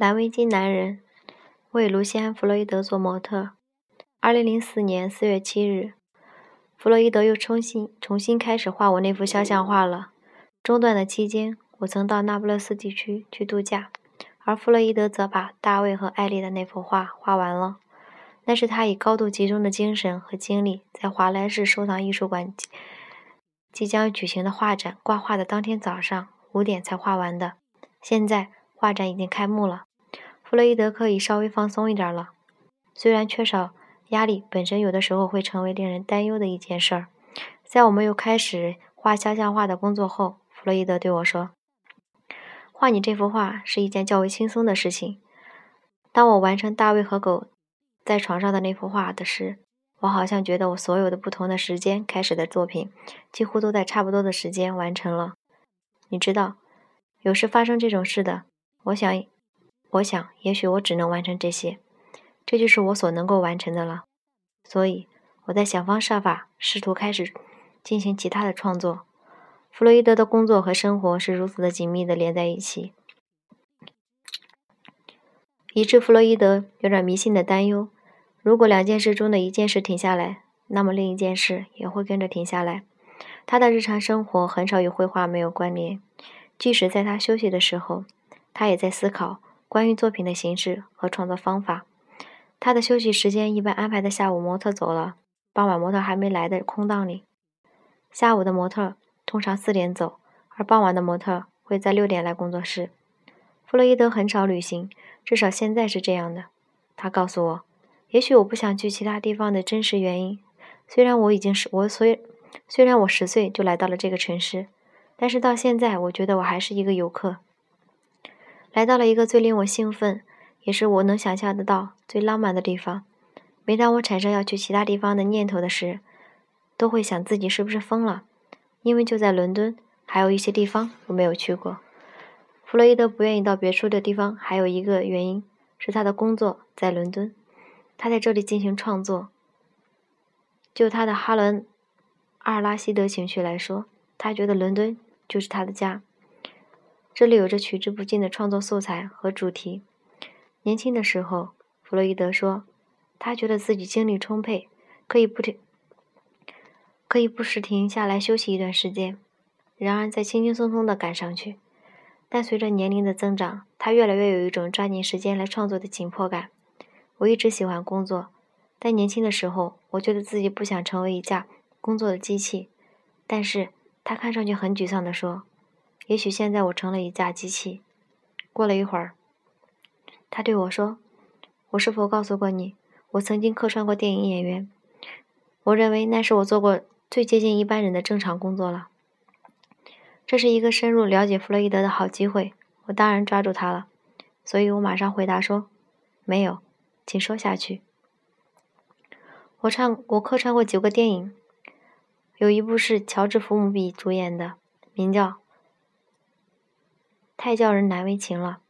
蓝围巾男人为卢西安·弗洛伊德做模特。二零零四年四月七日，弗洛伊德又重新重新开始画我那幅肖像画了。中断的期间，我曾到那不勒斯地区去度假，而弗洛伊德则把大卫和艾丽的那幅画画完了。那是他以高度集中的精神和精力，在华莱士收藏艺术馆即将举行的画展挂画的当天早上五点才画完的。现在画展已经开幕了，弗洛伊德可以稍微放松一点了。虽然缺少。压力本身有的时候会成为令人担忧的一件事儿。在我们又开始画肖像画的工作后，弗洛伊德对我说：“画你这幅画是一件较为轻松的事情。”当我完成大卫和狗在床上的那幅画的时，我好像觉得我所有的不同的时间开始的作品几乎都在差不多的时间完成了。你知道，有时发生这种事的。我想，我想，也许我只能完成这些。这就是我所能够完成的了，所以我在想方设法试图开始进行其他的创作。弗洛伊德的工作和生活是如此的紧密的连在一起，以致弗洛伊德有点迷信的担忧：如果两件事中的一件事停下来，那么另一件事也会跟着停下来。他的日常生活很少与绘画没有关联，即使在他休息的时候，他也在思考关于作品的形式和创作方法。他的休息时间一般安排在下午模特走了，傍晚模特还没来的空档里。下午的模特通常四点走，而傍晚的模特会在六点来工作室。弗洛伊德很少旅行，至少现在是这样的。他告诉我，也许我不想去其他地方的真实原因。虽然我已经是我虽虽然我十岁就来到了这个城市，但是到现在我觉得我还是一个游客，来到了一个最令我兴奋。也是我能想象得到最浪漫的地方。每当我产生要去其他地方的念头的时，都会想自己是不是疯了。因为就在伦敦，还有一些地方我没有去过。弗洛伊德不愿意到别处的地方，还有一个原因是他的工作在伦敦，他在这里进行创作。就他的哈伦·阿尔拉希德情绪来说，他觉得伦敦就是他的家。这里有着取之不尽的创作素材和主题。年轻的时候，弗洛伊德说，他觉得自己精力充沛，可以不停，可以不时停下来休息一段时间，然而再轻轻松松地赶上去。但随着年龄的增长，他越来越有一种抓紧时间来创作的紧迫感。我一直喜欢工作，但年轻的时候，我觉得自己不想成为一架工作的机器。但是他看上去很沮丧地说：“也许现在我成了一架机器。”过了一会儿。他对我说：“我是否告诉过你，我曾经客串过电影演员？我认为那是我做过最接近一般人的正常工作了。这是一个深入了解弗洛伊德的好机会，我当然抓住它了。所以我马上回答说：‘没有，请说下去。’我唱，我客串过九个电影，有一部是乔治·福姆比主演的，名叫《太叫人难为情了》。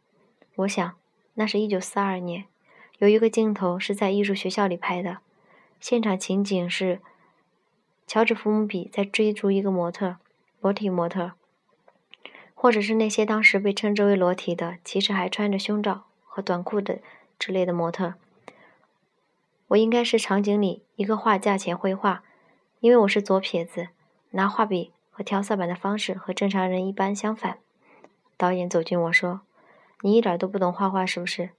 我想。”那是一九四二年，有一个镜头是在艺术学校里拍的，现场情景是乔治·福姆比在追逐一个模特，裸体模特，或者是那些当时被称之为裸体的，其实还穿着胸罩和短裤的之类的模特。我应该是场景里一个画架前绘画，因为我是左撇子，拿画笔和调色板的方式和正常人一般相反。导演走近我说。你一点都不懂画画，是不是？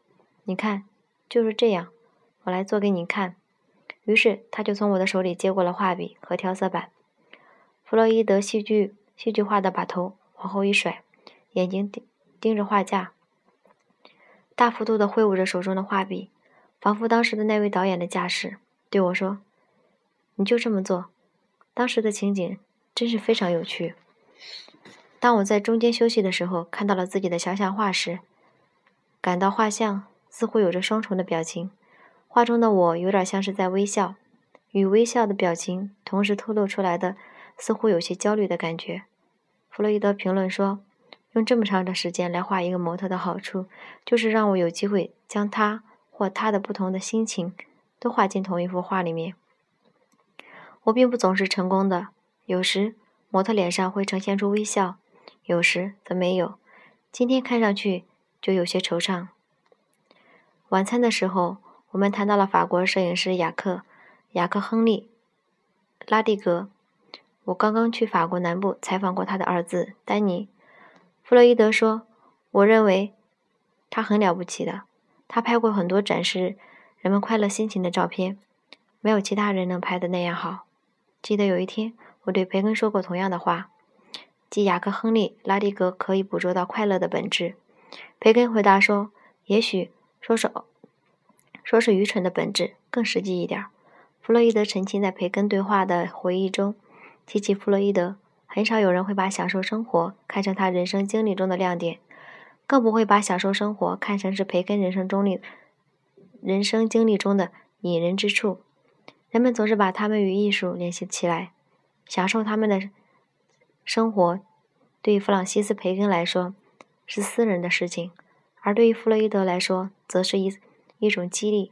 你看，就是这样。我来做给你看。于是他就从我的手里接过了画笔和调色板。弗洛伊德戏剧戏剧化的把头往后一甩，眼睛盯盯着画架，大幅度的挥舞着手中的画笔，仿佛当时的那位导演的架势，对我说：“你就这么做。”当时的情景真是非常有趣。当我在中间休息的时候，看到了自己的肖像画时，感到画像似乎有着双重的表情。画中的我有点像是在微笑，与微笑的表情同时透露出来的，似乎有些焦虑的感觉。弗洛伊德评论说：“用这么长的时间来画一个模特的好处，就是让我有机会将他或他的不同的心情都画进同一幅画里面。我并不总是成功的，有时模特脸上会呈现出微笑。”有时则没有，今天看上去就有些惆怅。晚餐的时候，我们谈到了法国摄影师雅克·雅克·亨利·拉蒂格。我刚刚去法国南部采访过他的儿子丹尼。弗洛伊德说：“我认为他很了不起的。他拍过很多展示人们快乐心情的照片，没有其他人能拍的那样好。”记得有一天，我对培根说过同样的话，即雅克·亨利·拉蒂格可以捕捉到快乐的本质。培根回答说：“也许说是说是愚蠢的本质更实际一点。”弗洛伊德沉浸在培根对话的回忆中。提起弗洛伊德，很少有人会把享受生活看成他人生经历中的亮点，更不会把享受生活看成是培根人生中的人生经历中的引人之处。人们总是把他们与艺术联系起来，享受他们的生活，对于弗朗西斯·培根来说是私人的事情，而对于弗洛伊德来说，则是一一种激励。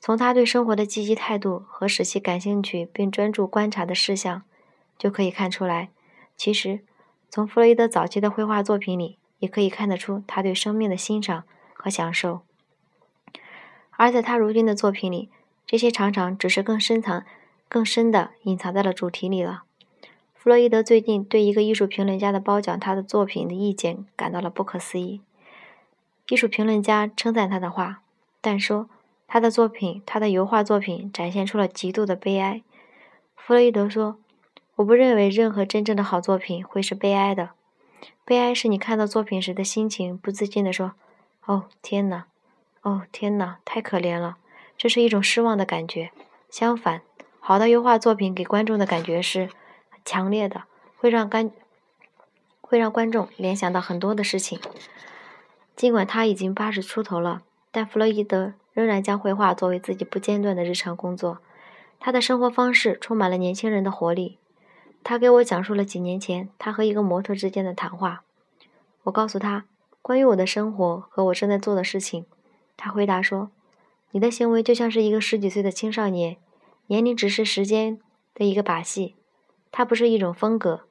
从他对生活的积极态度和使其感兴趣并专注观察的事项，就可以看出来。其实，从弗洛伊德早期的绘画作品里，也可以看得出他对生命的欣赏和享受。而在他如今的作品里，这些常常只是更深藏、更深的隐藏在了主题里了。弗洛伊德最近对一个艺术评论家的褒奖他的作品的意见感到了不可思议。艺术评论家称赞他的画，但说。他的作品，他的油画作品展现出了极度的悲哀。弗洛伊德说：“我不认为任何真正的好作品会是悲哀的。悲哀是你看到作品时的心情，不自禁地说：‘哦，天哪！哦，天哪！太可怜了！’这是一种失望的感觉。相反，好的油画作品给观众的感觉是强烈的，会让观会让观众联想到很多的事情。尽管他已经八十出头了，但弗洛伊德。”仍然将绘画作为自己不间断的日常工作。他的生活方式充满了年轻人的活力。他给我讲述了几年前他和一个模特之间的谈话。我告诉他关于我的生活和我正在做的事情。他回答说：“你的行为就像是一个十几岁的青少年，年龄只是时间的一个把戏，它不是一种风格。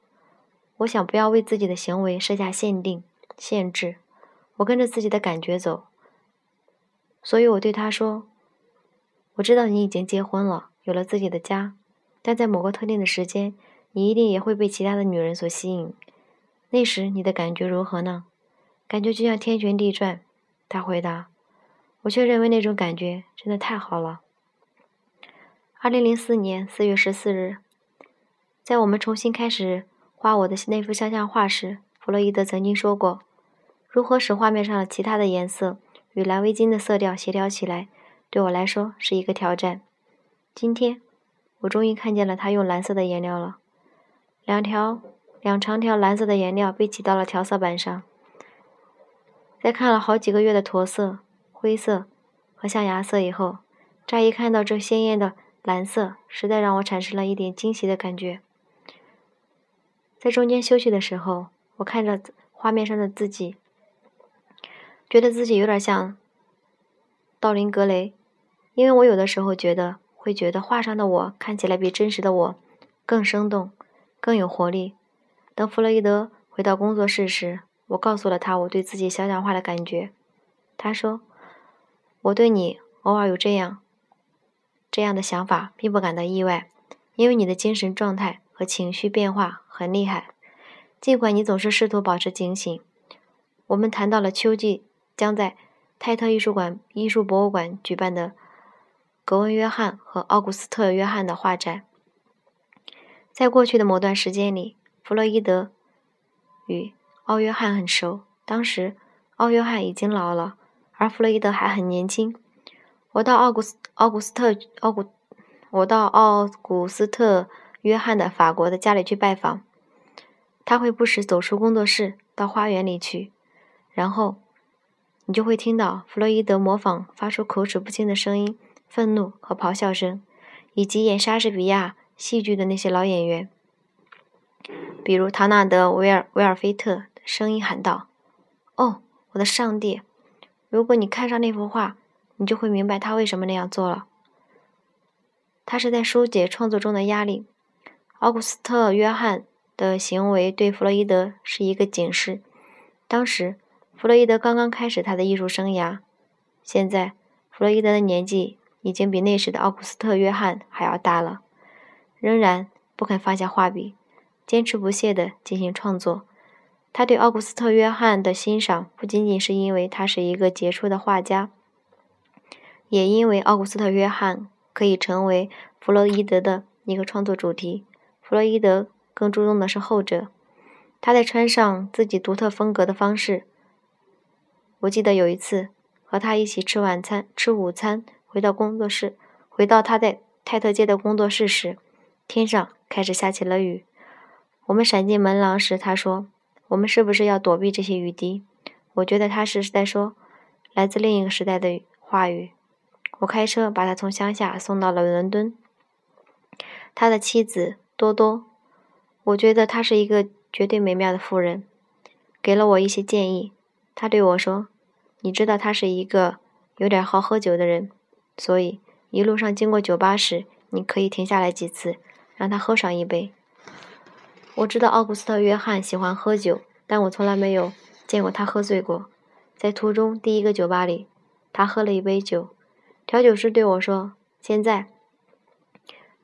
我想不要为自己的行为设下限定、限制。我跟着自己的感觉走。”所以我对他说：“我知道你已经结婚了，有了自己的家，但在某个特定的时间，你一定也会被其他的女人所吸引。那时你的感觉如何呢？感觉就像天旋地转。”他回答。我却认为那种感觉真的太好了。二零零四年四月十四日，在我们重新开始画我的那幅肖像画时，弗洛伊德曾经说过：“如何使画面上的其他的颜色？”与蓝围巾的色调协调起来，对我来说是一个挑战。今天，我终于看见了他用蓝色的颜料了。两条、两长条蓝色的颜料被挤到了调色板上。在看了好几个月的驼色、灰色和象牙色以后，乍一看到这鲜艳的蓝色，实在让我产生了一点惊喜的感觉。在中间休息的时候，我看着画面上的自己。觉得自己有点像道林格雷，因为我有的时候觉得会觉得画上的我看起来比真实的我更生动、更有活力。等弗洛伊德回到工作室时，我告诉了他我对自己肖像画的感觉。他说：“我对你偶尔有这样这样的想法，并不感到意外，因为你的精神状态和情绪变化很厉害，尽管你总是试图保持警醒。”我们谈到了秋季。将在泰特艺术馆艺术博物馆举办的格温·约翰和奥古斯特·约翰的画展。在过去的某段时间里，弗洛伊德与奥·约翰很熟。当时，奥·约翰已经老了，而弗洛伊德还很年轻。我到奥古斯奥古斯特奥古我到奥古斯特·约翰的法国的家里去拜访。他会不时走出工作室，到花园里去，然后。你就会听到弗洛伊德模仿发出口齿不清的声音、愤怒和咆哮声，以及演莎士比亚戏剧的那些老演员，比如唐纳德·维尔维尔菲特声音喊道：“哦，我的上帝！如果你看上那幅画，你就会明白他为什么那样做了。他是在疏解创作中的压力。奥古斯特·约翰的行为对弗洛伊德是一个警示。当时。弗洛伊德刚刚开始他的艺术生涯，现在，弗洛伊德的年纪已经比那时的奥古斯特·约翰还要大了，仍然不肯放下画笔，坚持不懈地进行创作。他对奥古斯特·约翰的欣赏不仅仅是因为他是一个杰出的画家，也因为奥古斯特·约翰可以成为弗洛伊德的一个创作主题。弗洛伊德更注重的是后者。他在穿上自己独特风格的方式。我记得有一次和他一起吃晚餐、吃午餐，回到工作室，回到他在泰特街的工作室时，天上开始下起了雨。我们闪进门廊时，他说：“我们是不是要躲避这些雨滴？”我觉得他是在说来自另一个时代的话语。我开车把他从乡下送到了伦敦。他的妻子多多，我觉得他是一个。绝对美妙的妇人，给了我一些建议。她对我说：“你知道他是一个有点好喝酒的人，所以一路上经过酒吧时，你可以停下来几次，让他喝上一杯。”我知道奥古斯特·约翰喜欢喝酒，但我从来没有见过他喝醉过。在途中第一个酒吧里，他喝了一杯酒。调酒师对我说：“现在，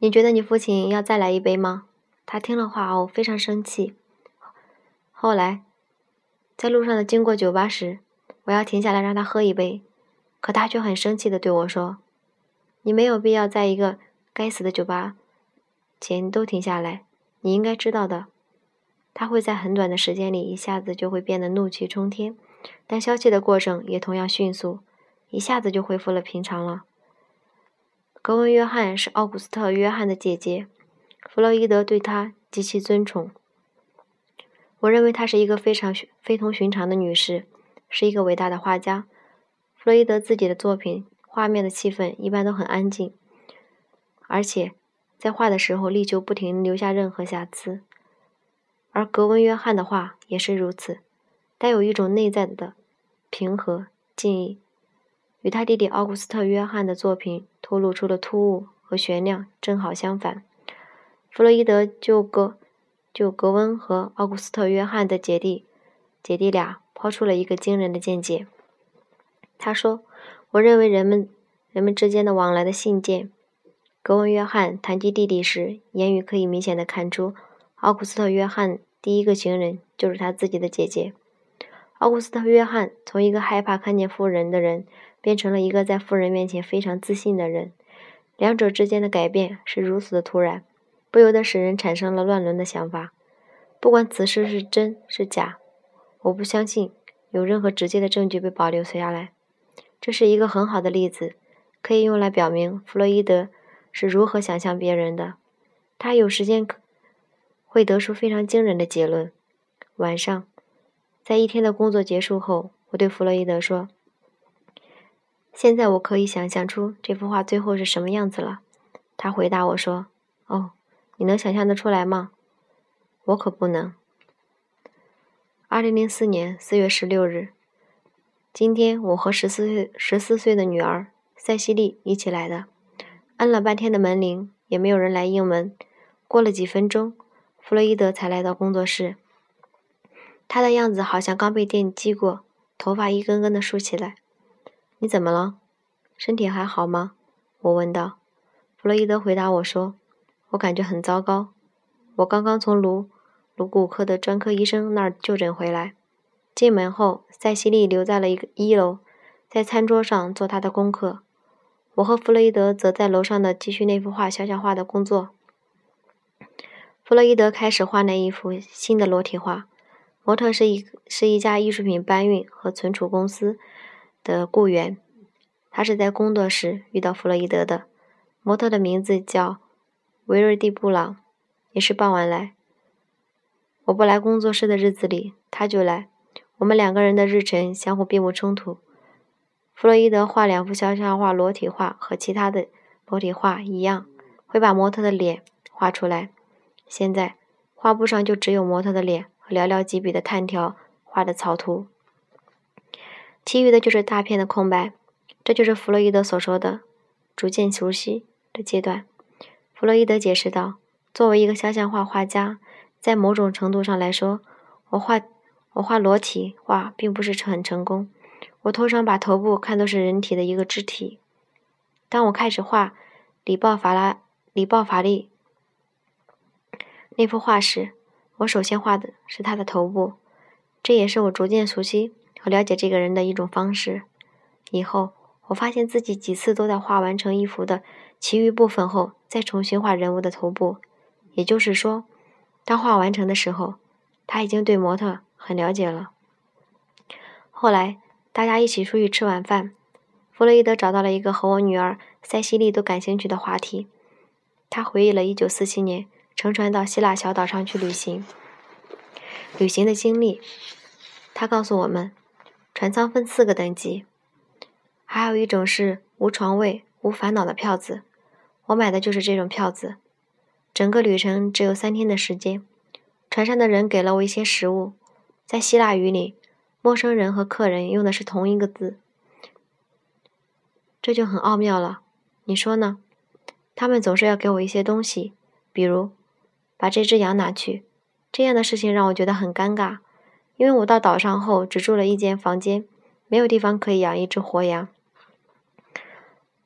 你觉得你父亲要再来一杯吗？”他听了话后非常生气。后来，在路上的经过酒吧时，我要停下来让他喝一杯，可他却很生气的对我说：“你没有必要在一个该死的酒吧前都停下来。你应该知道的，他会在很短的时间里一下子就会变得怒气冲天，但消气的过程也同样迅速，一下子就恢复了平常了。”格温·约翰是奥古斯特·约翰的姐姐，弗洛伊德对她极其尊崇。我认为她是一个非常非同寻常的女士，是一个伟大的画家。弗洛伊德自己的作品画面的气氛一般都很安静，而且在画的时候力求不停留下任何瑕疵。而格温·约翰的画也是如此，带有一种内在的平和、静谧，与他弟弟奥古斯特·约翰的作品透露出的突兀和悬亮正好相反。弗洛伊德就格。就格温和奥古斯特·约翰的姐弟姐弟俩抛出了一个惊人的见解。他说：“我认为人们人们之间的往来的信件。”格温·约翰谈及弟弟时，言语可以明显的看出，奥古斯特·约翰第一个情人就是他自己的姐姐。奥古斯特·约翰从一个害怕看见富人的人，变成了一个在富人面前非常自信的人。两者之间的改变是如此的突然。不由得使人产生了乱伦的想法。不管此事是真是假，我不相信有任何直接的证据被保留下来。这是一个很好的例子，可以用来表明弗洛伊德是如何想象别人的。他有时间会得出非常惊人的结论。晚上，在一天的工作结束后，我对弗洛伊德说：“现在我可以想象出这幅画最后是什么样子了。”他回答我说：“哦。”你能想象得出来吗？我可不能。二零零四年四月十六日，今天我和十四岁十四岁的女儿塞西莉一起来的。按了半天的门铃，也没有人来应门。过了几分钟，弗洛伊德才来到工作室。他的样子好像刚被电击过，头发一根根的竖起来。你怎么了？身体还好吗？我问道。弗洛伊德回答我说。我感觉很糟糕。我刚刚从颅颅骨科的专科医生那儿就诊回来。进门后，塞西莉留在了一个一楼，在餐桌上做她的功课。我和弗洛伊德则在楼上的继续那幅画肖像画的工作。弗洛伊德开始画那一幅新的裸体画。模特是一是一家艺术品搬运和存储公司的雇员。他是在工作时遇到弗洛伊德的。模特的名字叫。维瑞蒂·布朗也是傍晚来。我不来工作室的日子里，他就来。我们两个人的日程相互并不冲突。弗洛伊德画两幅肖像画裸体画，和其他的裸体画一样，会把模特的脸画出来。现在画布上就只有模特的脸和寥寥几笔的炭条画的草图，其余的就是大片的空白。这就是弗洛伊德所说的逐渐熟悉的阶段。弗洛伊德解释道：“作为一个肖像画画家，在某种程度上来说，我画我画裸体画并不是很成功。我通常把头部看作是人体的一个肢体。当我开始画里鲍法拉里鲍法利那幅画时，我首先画的是他的头部，这也是我逐渐熟悉和了解这个人的一种方式。以后，我发现自己几次都在画完成一幅的其余部分后，再重新画人物的头部。也就是说，当画完成的时候，他已经对模特很了解了。后来，大家一起出去吃晚饭，弗洛伊德找到了一个和我女儿塞西莉都感兴趣的话题。他回忆了1947年乘船到希腊小岛上去旅行旅行的经历。他告诉我们，船舱分四个等级，还有一种是无床位、无烦恼的票子。我买的就是这种票子。整个旅程只有三天的时间。船上的人给了我一些食物，在希腊语里，陌生人和客人用的是同一个字，这就很奥妙了。你说呢？他们总是要给我一些东西，比如把这只羊拿去。这样的事情让我觉得很尴尬，因为我到岛上后只住了一间房间，没有地方可以养一只活羊。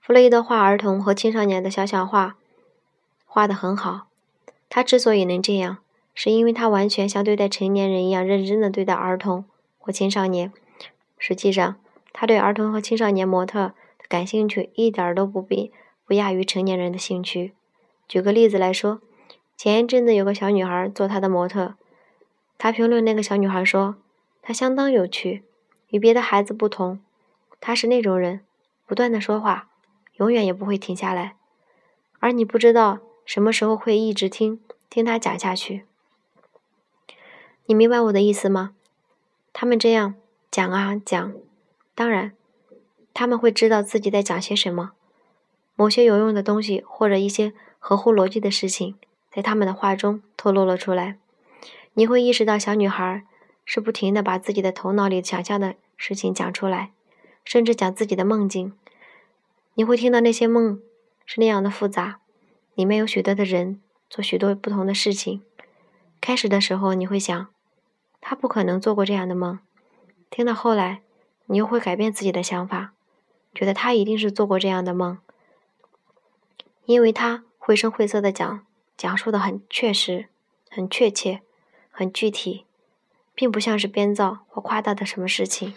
弗洛伊德画儿童和青少年的小小画画得很好，他之所以能这样。是因为他完全像对待成年人一样认真的对待儿童或青少年。实际上，他对儿童和青少年模特的感兴趣一点都不比不亚于成年人的兴趣。举个例子来说，前一阵子有个小女孩做他的模特，他评论那个小女孩说：“她相当有趣，与别的孩子不同。她是那种人，不断的说话，永远也不会停下来，而你不知道什么时候会一直听听她讲下去。”你明白我的意思吗？他们这样讲啊讲，当然，他们会知道自己在讲些什么。某些有用的东西或者一些合乎逻辑的事情，在他们的话中透露了出来。你会意识到，小女孩是不停的把自己的头脑里想象的事情讲出来，甚至讲自己的梦境。你会听到那些梦是那样的复杂，里面有许多的人做许多不同的事情。开始的时候，你会想。他不可能做过这样的梦。听到后来，你又会改变自己的想法，觉得他一定是做过这样的梦，因为他绘声绘色的讲，讲述的很确实、很确切、很具体并不像是编造或夸大的什么事情。